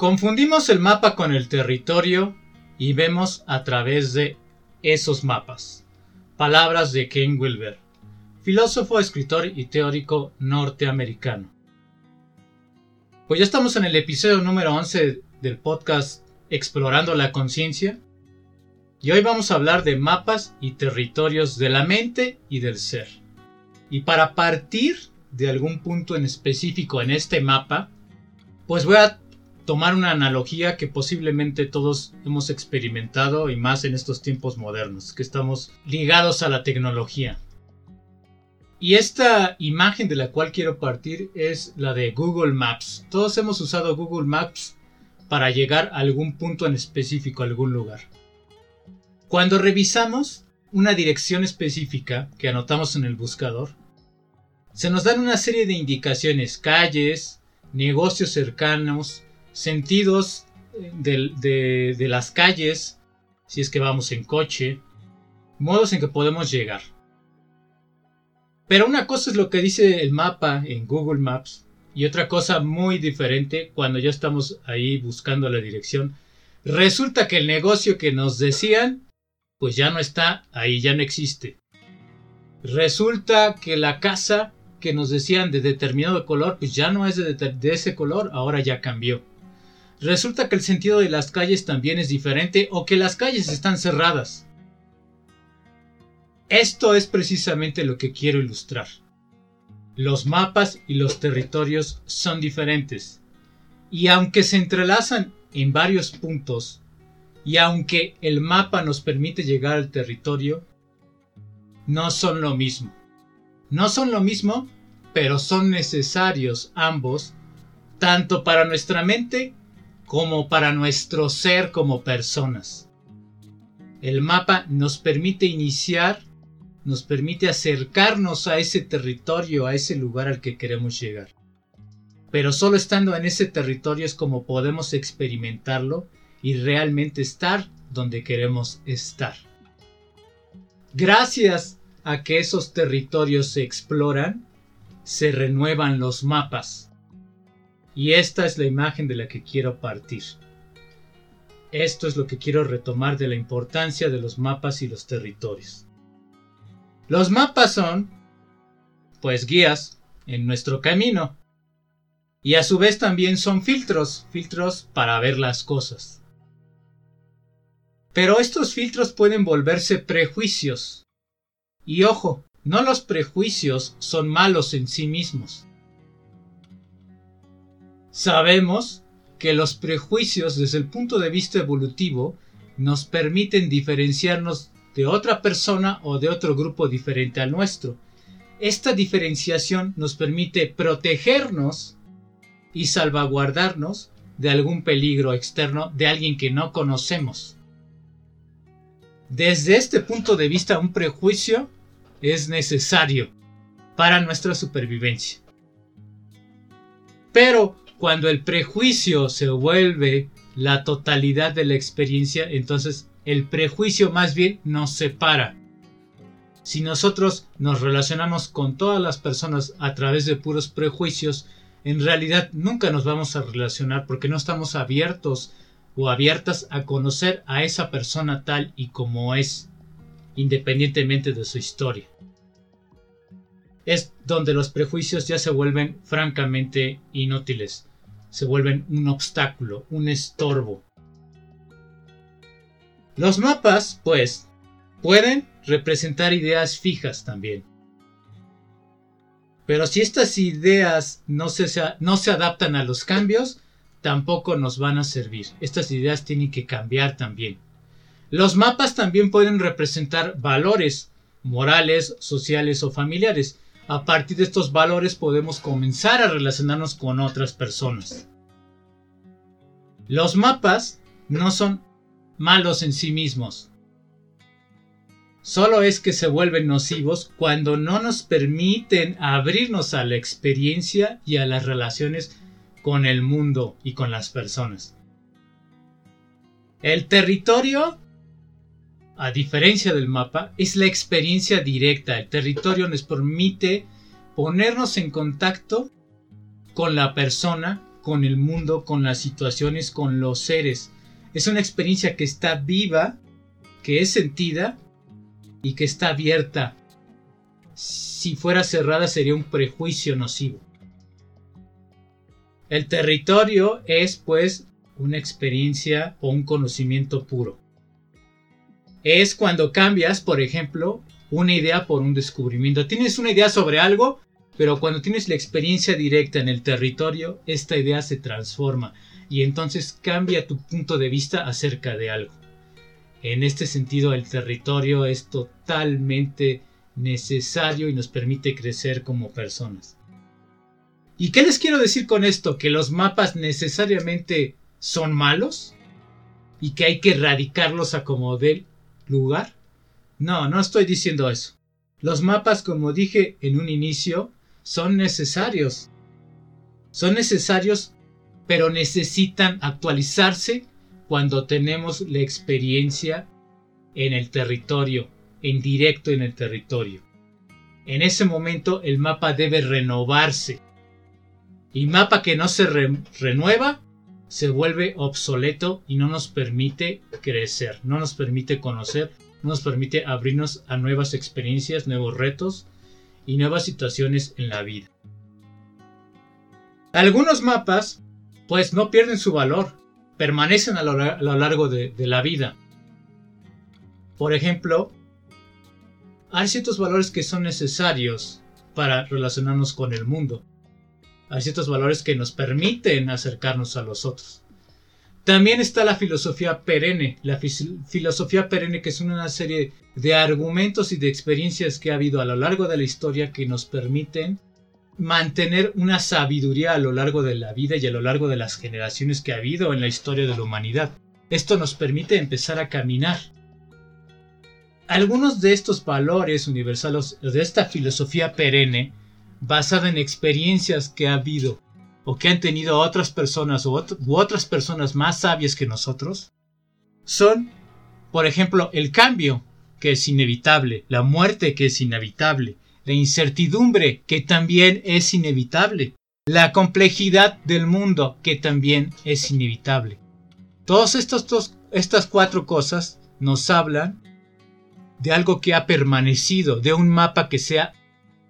Confundimos el mapa con el territorio y vemos a través de esos mapas. Palabras de Ken Wilber, filósofo, escritor y teórico norteamericano. Pues ya estamos en el episodio número 11 del podcast Explorando la Conciencia. Y hoy vamos a hablar de mapas y territorios de la mente y del ser. Y para partir de algún punto en específico en este mapa, pues voy a tomar una analogía que posiblemente todos hemos experimentado y más en estos tiempos modernos, que estamos ligados a la tecnología. Y esta imagen de la cual quiero partir es la de Google Maps. Todos hemos usado Google Maps para llegar a algún punto en específico, a algún lugar. Cuando revisamos una dirección específica que anotamos en el buscador, se nos dan una serie de indicaciones, calles, negocios cercanos, sentidos eh, de, de, las calles, si es que vamos en coche, modos en que podemos llegar. Pero una cosa es lo que dice el mapa en Google Maps y otra cosa muy diferente cuando ya estamos ahí buscando la dirección. Resulta que el negocio que nos decían, pues ya no está ahí, ya no existe. Resulta que la casa que nos decían de determinado color, pues ya no es de ese color, ahora ya cambió resulta que el sentido de las calles también es diferente o que las calles están cerradas. Esto es precisamente lo que quiero ilustrar. Los mapas y los territorios son diferentes. Y aunque se entrelazan en varios puntos, y aunque el mapa nos permite llegar al territorio, no son lo mismo. No son lo mismo, pero son necesarios ambos, tanto para nuestra mente como para nuestro ser como personas. El mapa nos permite iniciar, nos permite acercarnos a ese territorio, a ese lugar al que queremos llegar. Pero solo estando en ese territorio es como podemos experimentarlo y realmente estar donde queremos estar. Gracias a que esos territorios se exploran, se renuevan los mapas y esta es la imagen de la que quiero partir. Esto es lo que quiero retomar de la importancia de los mapas y los territorios. Los mapas son, pues, guías en nuestro camino. Y a su vez también son filtros, filtros para ver las cosas. Pero estos filtros pueden volverse prejuicios. Y ojo, no los prejuicios son malos en sí mismos. Sabemos que los prejuicios desde el punto de vista evolutivo nos permiten diferenciarnos de otra persona o de otro grupo diferente al nuestro. Esta diferenciación nos permite protegernos y salvaguardarnos de algún peligro externo de alguien que no conocemos. Desde este punto de vista, un prejuicio es necesario para nuestra supervivencia. Pero cuando el prejuicio se vuelve la totalidad de la experiencia, entonces el prejuicio más bien nos separa. Si nosotros nos relacionamos con todas las personas a través de puros prejuicios, en realidad nunca nos vamos a relacionar porque no estamos abiertos o abiertas a conocer a esa persona tal y como es, independientemente de su historia. Es donde los prejuicios ya se vuelven francamente inútiles se vuelven un obstáculo, un estorbo. Los mapas, pues, pueden representar ideas fijas también. Pero si estas ideas no se, no se adaptan a los cambios, tampoco nos van a servir. Estas ideas tienen que cambiar también. Los mapas también pueden representar valores morales, sociales o familiares a partir de estos valores podemos comenzar a relacionarnos con otras personas. Los mapas no son malos en sí mismos. Solo es que se vuelven nocivos cuando no nos permiten abrirnos a la experiencia y a las relaciones con el mundo y con las personas. El territorio a diferencia del mapa, es la experiencia directa. El territorio nos permite ponernos en contacto con la persona con el mundo, con las situaciones, con los seres. Es una experiencia que está viva, que es sentida y que está abierta. Si fuera cerrada sería un prejuicio nocivo. El territorio es pues una experiencia o un conocimiento puro. Es cuando cambias, por ejemplo, una idea por un descubrimiento. Tienes una idea sobre algo, pero cuando tienes la experiencia directa en el territorio, esta idea se transforma y entonces cambia tu punto de vista acerca de algo. En este sentido, el territorio es totalmente necesario y nos permite crecer como personas. ¿Y qué les quiero decir con esto? ¿Que los mapas necesariamente son malos? ¿Y que hay que erradicarlos a como del lugar? No, no estoy diciendo eso. Los mapas, como dije en un inicio, son necesarios. Son necesarios, pero necesitan actualizarse cuando tenemos la experiencia en el territorio, en directo en el territorio. En ese momento el mapa debe renovarse. Y mapa que no se renueva se vuelve obsoleto y no nos permite crecer, no nos permite conocer, no nos permite abrirnos a nuevas experiencias, nuevos retos y nuevas situaciones en la vida. Algunos mapas pues no pierden su valor, permanecen a lo, largo de, de la vida. Por ejemplo, hay ciertos valores que son necesarios para relacionarnos con el mundo. Hay ciertos valores que nos permiten acercarnos a los otros. También está la filosofía perenne, la filosofía perenne que es una serie de argumentos y de experiencias que ha habido a lo largo de la historia que nos permiten mantener una sabiduría a lo largo de la vida y a lo largo de las generaciones que ha habido en la historia de la humanidad. Esto nos permite empezar a caminar. Algunos de estos valores universales, de esta filosofía perenne, basada en experiencias que ha habido o que han tenido otras personas u, otras personas más sabias que nosotros, son, por ejemplo, el cambio, que es inevitable, la muerte, que es inevitable, la incertidumbre, que también es inevitable, la complejidad del mundo, que también es inevitable. Todas estas cuatro cosas nos hablan de algo que ha permanecido, de un mapa que se ha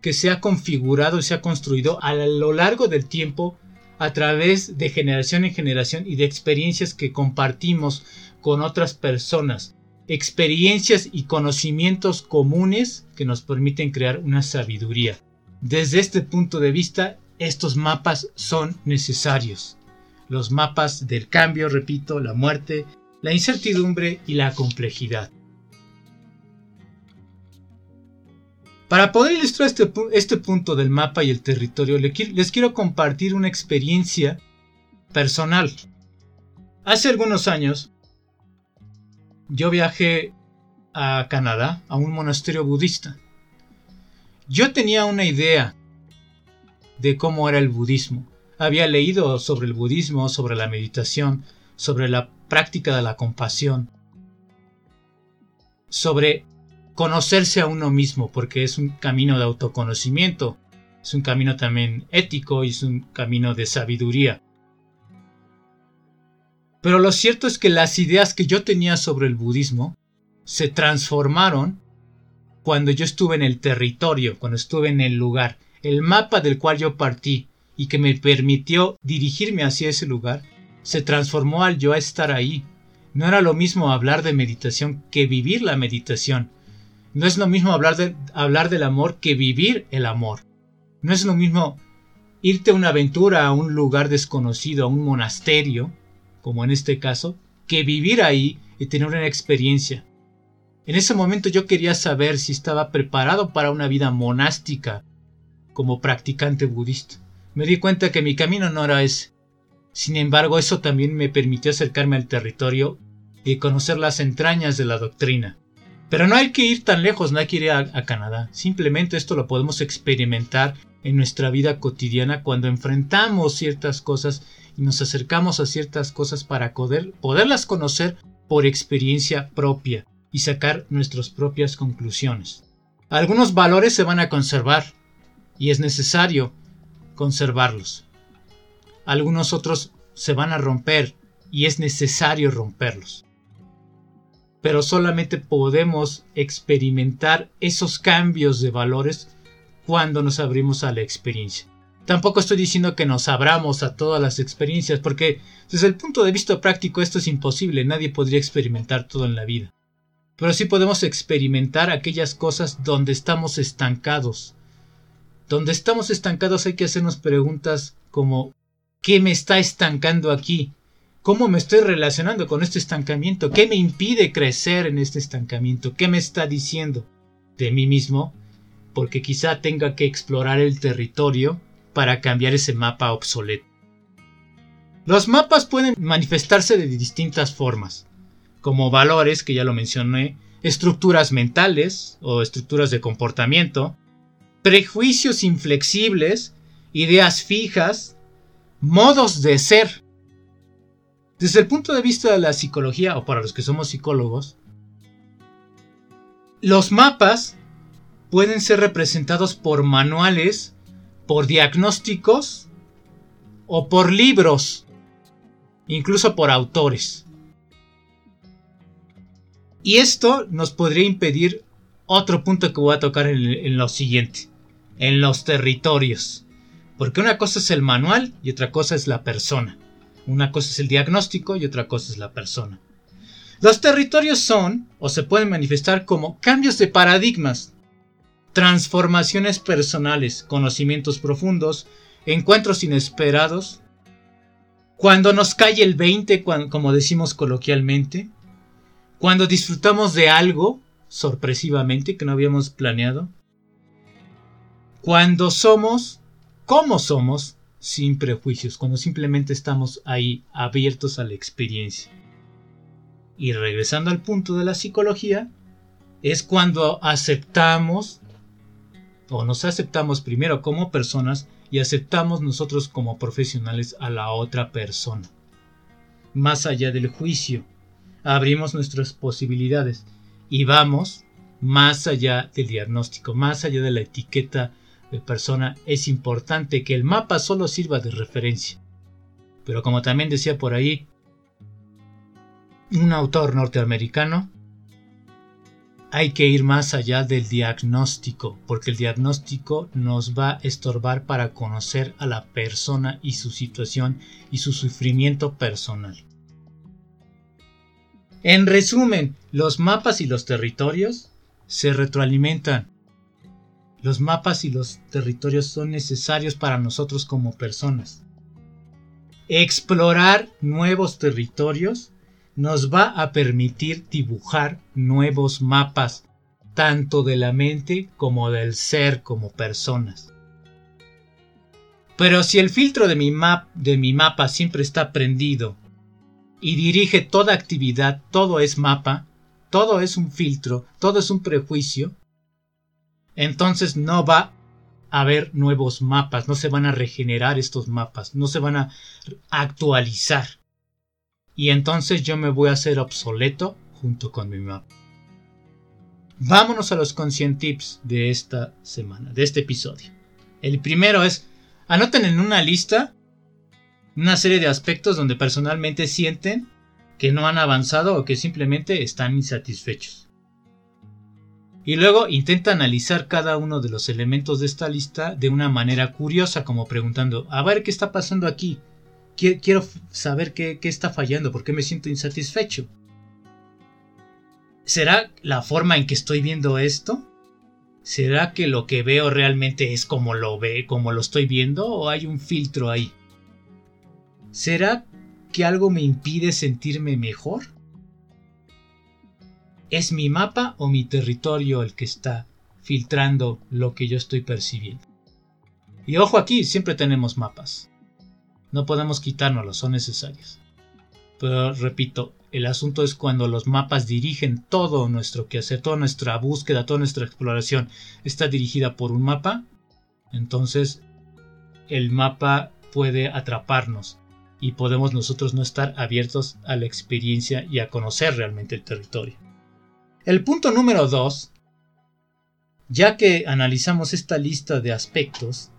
que se ha configurado y se ha construido a lo largo del tiempo a través de generación en generación y de experiencias que compartimos con otras personas, experiencias y conocimientos comunes que nos permiten crear una sabiduría. Desde este punto de vista, estos mapas son necesarios. Los mapas del cambio, repito, la muerte, la incertidumbre y la complejidad. Para poder ilustrar este, este, punto del mapa y el territorio, les quiero compartir una experiencia personal. Hace algunos años, yo viajé a Canadá, a un monasterio budista. Yo tenía una idea de cómo era el budismo. Había leído sobre el budismo, sobre la meditación, sobre la práctica de la compasión, sobre conocerse a uno mismo, porque es un camino de autoconocimiento, es un camino también ético y es un camino de sabiduría. Pero lo cierto es que las ideas que yo tenía sobre el budismo se transformaron cuando yo estuve en el territorio, cuando estuve en el lugar. El mapa del cual yo partí y que me permitió dirigirme hacia ese lugar, se transformó al yo estar ahí. No era lo mismo hablar de meditación que vivir la meditación. No es lo mismo hablar, de, hablar del amor que vivir el amor. No es lo mismo irte a una aventura a un lugar desconocido, a un monasterio, como en este caso, que vivir ahí y tener una experiencia. En ese momento yo quería saber si estaba preparado para una vida monástica como practicante budista. Me di cuenta que mi camino no era ese. Sin embargo, eso también me permitió acercarme al territorio y conocer las entrañas de la doctrina. Pero no hay que ir tan lejos, no hay que ir a, Canadá. Simplemente esto lo podemos experimentar en nuestra vida cotidiana cuando enfrentamos ciertas cosas y nos acercamos a ciertas cosas para poder, poderlas conocer por experiencia propia y sacar nuestras propias conclusiones. Algunos valores se van a conservar y es necesario conservarlos. algunos otros se van a romper y es necesario romperlos. Pero solamente podemos experimentar esos cambios de valores cuando nos abrimos a la experiencia. Tampoco estoy diciendo que nos abramos a todas las experiencias, porque desde el punto de vista práctico esto es imposible, nadie podría experimentar todo en la vida. Pero sí podemos experimentar aquellas cosas donde estamos estancados. Donde estamos estancados hay que hacernos preguntas como ¿qué me está estancando aquí? ¿Cómo me estoy relacionando con este estancamiento? ¿Qué me impide crecer en este estancamiento? ¿Qué me está diciendo de mí mismo? Porque quizá tenga que explorar el territorio para cambiar ese mapa obsoleto. Los mapas pueden manifestarse de distintas formas como valores, que ya lo mencioné, estructuras mentales o estructuras de comportamiento, prejuicios inflexibles, ideas fijas, modos de ser. Desde el punto de vista de la psicología, o para los que somos psicólogos, los mapas pueden ser representados por manuales, por diagnósticos o por libros, incluso por autores. Y esto nos podría impedir otro punto que voy a tocar en, lo siguiente, en los territorios. Porque una cosa es el manual y otra cosa es la persona. Una cosa es el diagnóstico y otra cosa es la persona. Los territorios son, o se pueden manifestar como cambios de paradigmas, transformaciones personales, conocimientos profundos, encuentros inesperados, cuando nos cae el 20, como decimos coloquialmente, cuando disfrutamos de algo sorpresivamente que no habíamos planeado. Cuando somos como somos sin prejuicios, cuando simplemente estamos ahí abiertos a la experiencia. Y regresando al punto de la psicología, es cuando aceptamos o nos aceptamos primero como personas y aceptamos nosotros como profesionales a la otra persona. Más allá del juicio, abrimos nuestras posibilidades y vamos más allá del diagnóstico, más allá de la etiqueta de persona. Es importante que el mapa solo sirva de referencia. Pero como también decía por ahí un autor norteamericano, hay que ir más allá del diagnóstico, porque el diagnóstico nos va a estorbar para conocer a la persona y su situación y su sufrimiento personal. En resumen, los mapas y los territorios se retroalimentan. Los mapas y los territorios son necesarios para nosotros como personas. Explorar nuevos territorios nos va a permitir dibujar nuevos mapas, tanto de la mente como del ser como personas. Pero si el filtro de mi, map, de mi mapa siempre está prendido y dirige toda actividad, todo es mapa, todo es un filtro, todo es un prejuicio, entonces no va a haber nuevos mapas, no se van a regenerar estos mapas, no se van a actualizar. Y entonces yo me voy a hacer obsoleto junto con mi mapa. Vámonos a los conscient tips de esta semana, de este episodio. El primero es, anoten en una lista una serie de aspectos donde personalmente sienten que no han avanzado o que simplemente están insatisfechos. Y luego intenta analizar cada uno de los elementos de esta lista de una manera curiosa, como preguntando, a ver qué está pasando aquí. Quiero saber qué, está fallando, por qué me siento insatisfecho. ¿Será la forma en que estoy viendo esto? ¿Será que lo que veo realmente es como lo ve, como lo estoy viendo o hay un filtro ahí? ¿Será que algo me impide sentirme mejor? ¿Es mi mapa o mi territorio el que está filtrando lo que yo estoy percibiendo? Y ojo aquí, siempre tenemos mapas. No podemos quitárnoslos, son necesarios. Pero repito, el asunto es cuando los mapas dirigen todo nuestro quehacer, toda nuestra búsqueda, toda nuestra exploración está dirigida por un mapa, entonces el mapa puede atraparnos y podemos nosotros no estar abiertos a la experiencia y a conocer realmente el territorio. El punto número 2, ya que analizamos esta lista de aspectos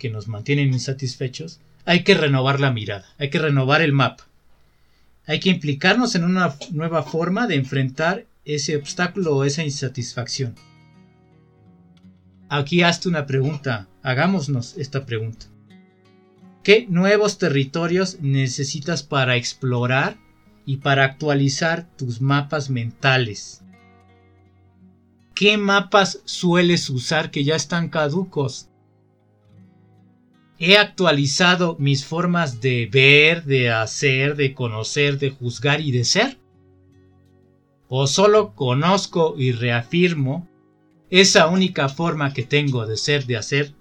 que nos mantienen insatisfechos, hay que renovar la mirada, hay que renovar el mapa. Hay que implicarnos en una nueva forma de enfrentar ese obstáculo o esa insatisfacción. Aquí hazte una pregunta, hagámonos esta pregunta. ¿Qué nuevos territorios necesitas para explorar y para actualizar tus mapas mentales? ¿Qué mapas sueles usar que ya están caducos? He actualizado mis formas de ver, de hacer, de conocer, de juzgar y de ser. O solo conozco y reafirmo esa única forma que tengo de ser, de hacer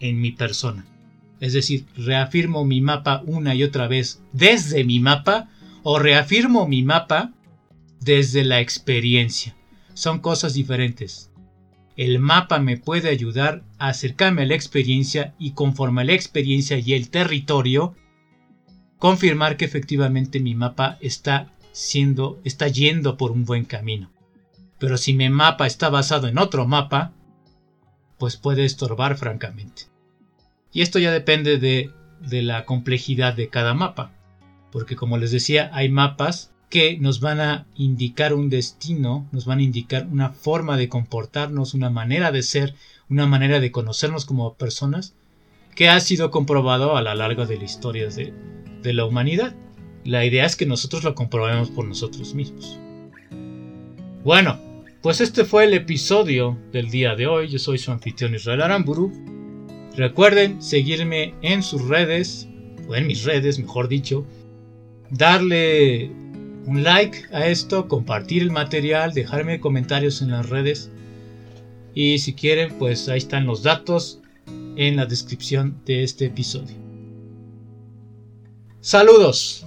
en mi persona. Es decir, reafirmo mi mapa una y otra vez desde mi mapa o reafirmo mi mapa desde la experiencia. Son cosas diferentes. El mapa me puede ayudar a acercarme a la experiencia y conforme a la experiencia y el territorio, confirmar que efectivamente mi mapa está siendo, está yendo por un buen camino. Pero si mi mapa está basado en otro mapa, pues puede estorbar francamente. Y esto ya depende de, de la complejidad de cada mapa. Porque como les decía, hay mapas que nos van a indicar un destino, nos van a indicar una forma de comportarnos, una manera de ser, una manera de conocernos como personas, que ha sido comprobado a lo largo de la historia de, de la humanidad. La idea es que nosotros lo comprobemos por nosotros mismos. Bueno, pues este fue el episodio del día de hoy. Yo soy su anfitrión Israel Aramburu Recuerden seguirme en sus redes, o en mis redes, mejor dicho. Darle un like a esto, compartir el material, dejarme comentarios en las redes. Y si quieren, pues ahí están los datos en la descripción de este episodio. Saludos.